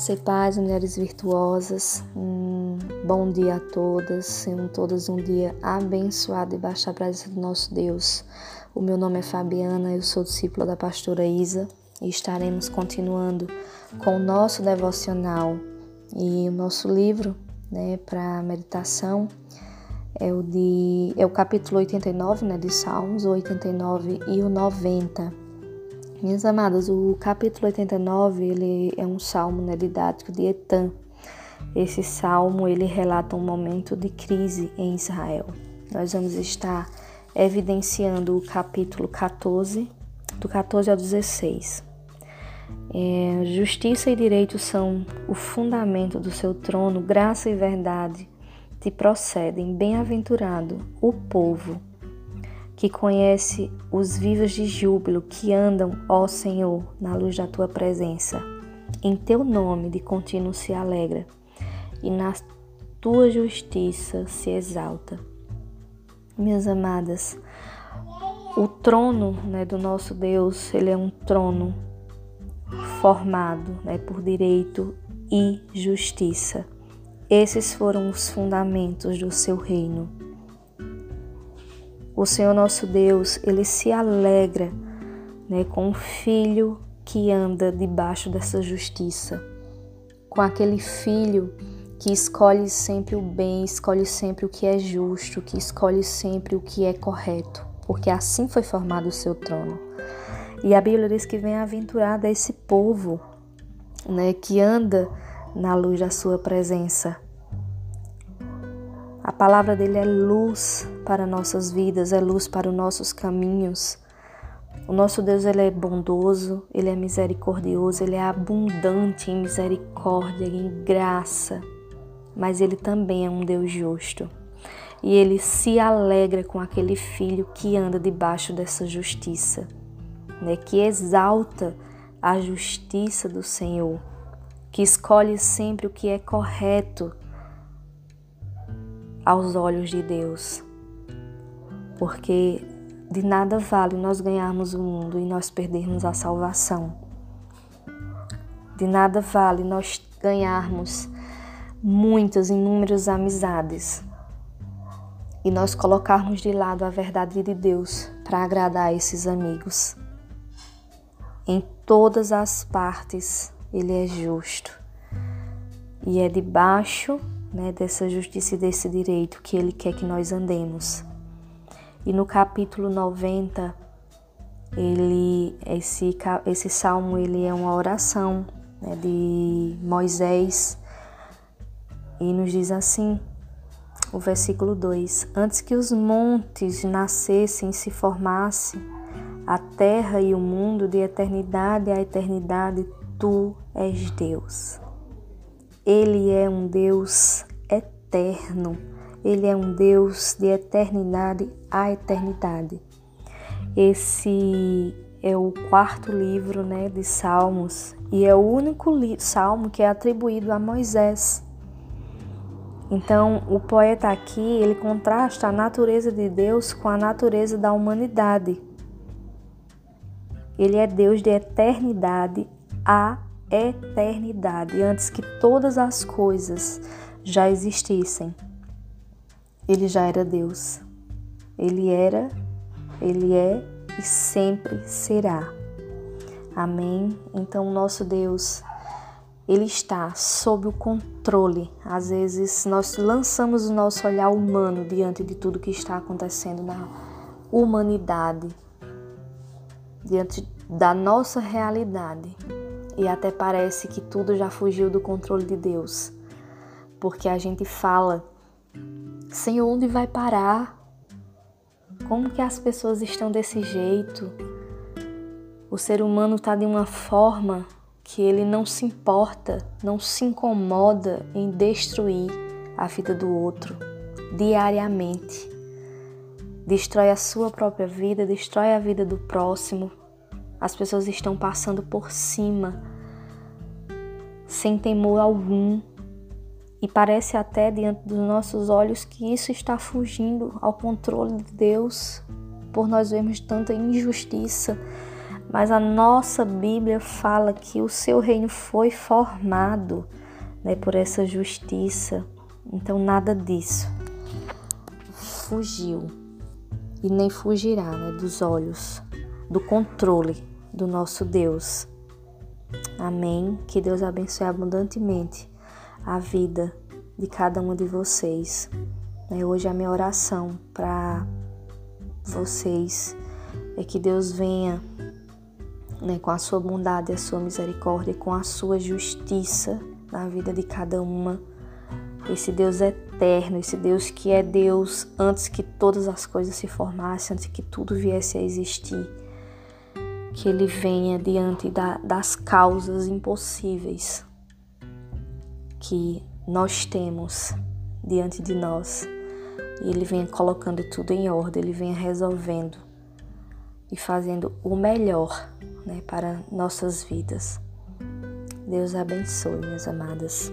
Graça e paz, mulheres virtuosas. Um bom dia a todas. Sejam todas um dia abençoado e baixa a presença do nosso Deus. O meu nome é Fabiana, eu sou discípula da pastora Isa e estaremos continuando com o nosso devocional e o nosso livro, né, para meditação é o de é o capítulo 89, né, de Salmos, o 89 e o 90. Minhas amadas, o capítulo 89 ele é um salmo né, didático de Etan. Esse salmo ele relata um momento de crise em Israel. Nós vamos estar evidenciando o capítulo 14, do 14 ao 16. É, justiça e direito são o fundamento do seu trono, graça e verdade te procedem. Bem-aventurado o povo que conhece os vivos de júbilo que andam, ó Senhor, na luz da tua presença. Em teu nome de contínuo se alegra e na tua justiça se exalta. Minhas amadas, o trono né, do nosso Deus, ele é um trono formado né, por direito e justiça. Esses foram os fundamentos do seu reino. O Senhor nosso Deus, ele se alegra né, com o filho que anda debaixo dessa justiça, com aquele filho que escolhe sempre o bem, escolhe sempre o que é justo, que escolhe sempre o que é correto, porque assim foi formado o seu trono. E a Bíblia diz que vem aventurado esse povo, né, que anda na luz da sua presença. A palavra dele é luz para nossas vidas, é luz para os nossos caminhos. O nosso Deus ele é bondoso, ele é misericordioso, ele é abundante em misericórdia, em graça, mas ele também é um Deus justo. E ele se alegra com aquele filho que anda debaixo dessa justiça, né? que exalta a justiça do Senhor, que escolhe sempre o que é correto aos olhos de Deus. Porque de nada vale nós ganharmos o mundo e nós perdermos a salvação. De nada vale nós ganharmos muitas, inúmeras amizades e nós colocarmos de lado a verdade de Deus para agradar esses amigos. Em todas as partes, Ele é justo e é debaixo né, dessa justiça e desse direito que Ele quer que nós andemos. E no capítulo 90, ele, esse, esse salmo ele é uma oração né, de Moisés e nos diz assim, o versículo 2: Antes que os montes nascessem e se formassem, a terra e o mundo de eternidade a eternidade, tu és Deus. Ele é um Deus eterno. Ele é um Deus de eternidade a eternidade. Esse é o quarto livro né, de Salmos e é o único salmo que é atribuído a Moisés. Então, o poeta aqui, ele contrasta a natureza de Deus com a natureza da humanidade. Ele é Deus de eternidade a eternidade, antes que todas as coisas já existissem. Ele já era Deus. Ele era, ele é e sempre será. Amém? Então, nosso Deus, ele está sob o controle. Às vezes, nós lançamos o nosso olhar humano diante de tudo que está acontecendo na humanidade, diante da nossa realidade e até parece que tudo já fugiu do controle de Deus. Porque a gente fala, Senhor, onde vai parar? Como que as pessoas estão desse jeito? O ser humano está de uma forma que ele não se importa, não se incomoda em destruir a vida do outro diariamente. Destrói a sua própria vida, destrói a vida do próximo, as pessoas estão passando por cima, sem temor algum. E parece até diante dos nossos olhos que isso está fugindo ao controle de Deus, por nós vermos tanta injustiça, mas a nossa Bíblia fala que o seu reino foi formado né, por essa justiça. Então, nada disso fugiu e nem fugirá né, dos olhos, do controle do nosso Deus. Amém. Que Deus abençoe abundantemente a vida de cada um de vocês. Né, hoje a minha oração para vocês é que Deus venha né, com a sua bondade, a sua misericórdia, com a sua justiça na vida de cada uma. Esse Deus eterno, esse Deus que é Deus antes que todas as coisas se formassem, antes que tudo viesse a existir. Que Ele venha diante da, das causas impossíveis que nós temos diante de nós. E Ele venha colocando tudo em ordem, Ele venha resolvendo e fazendo o melhor né, para nossas vidas. Deus abençoe, minhas amadas.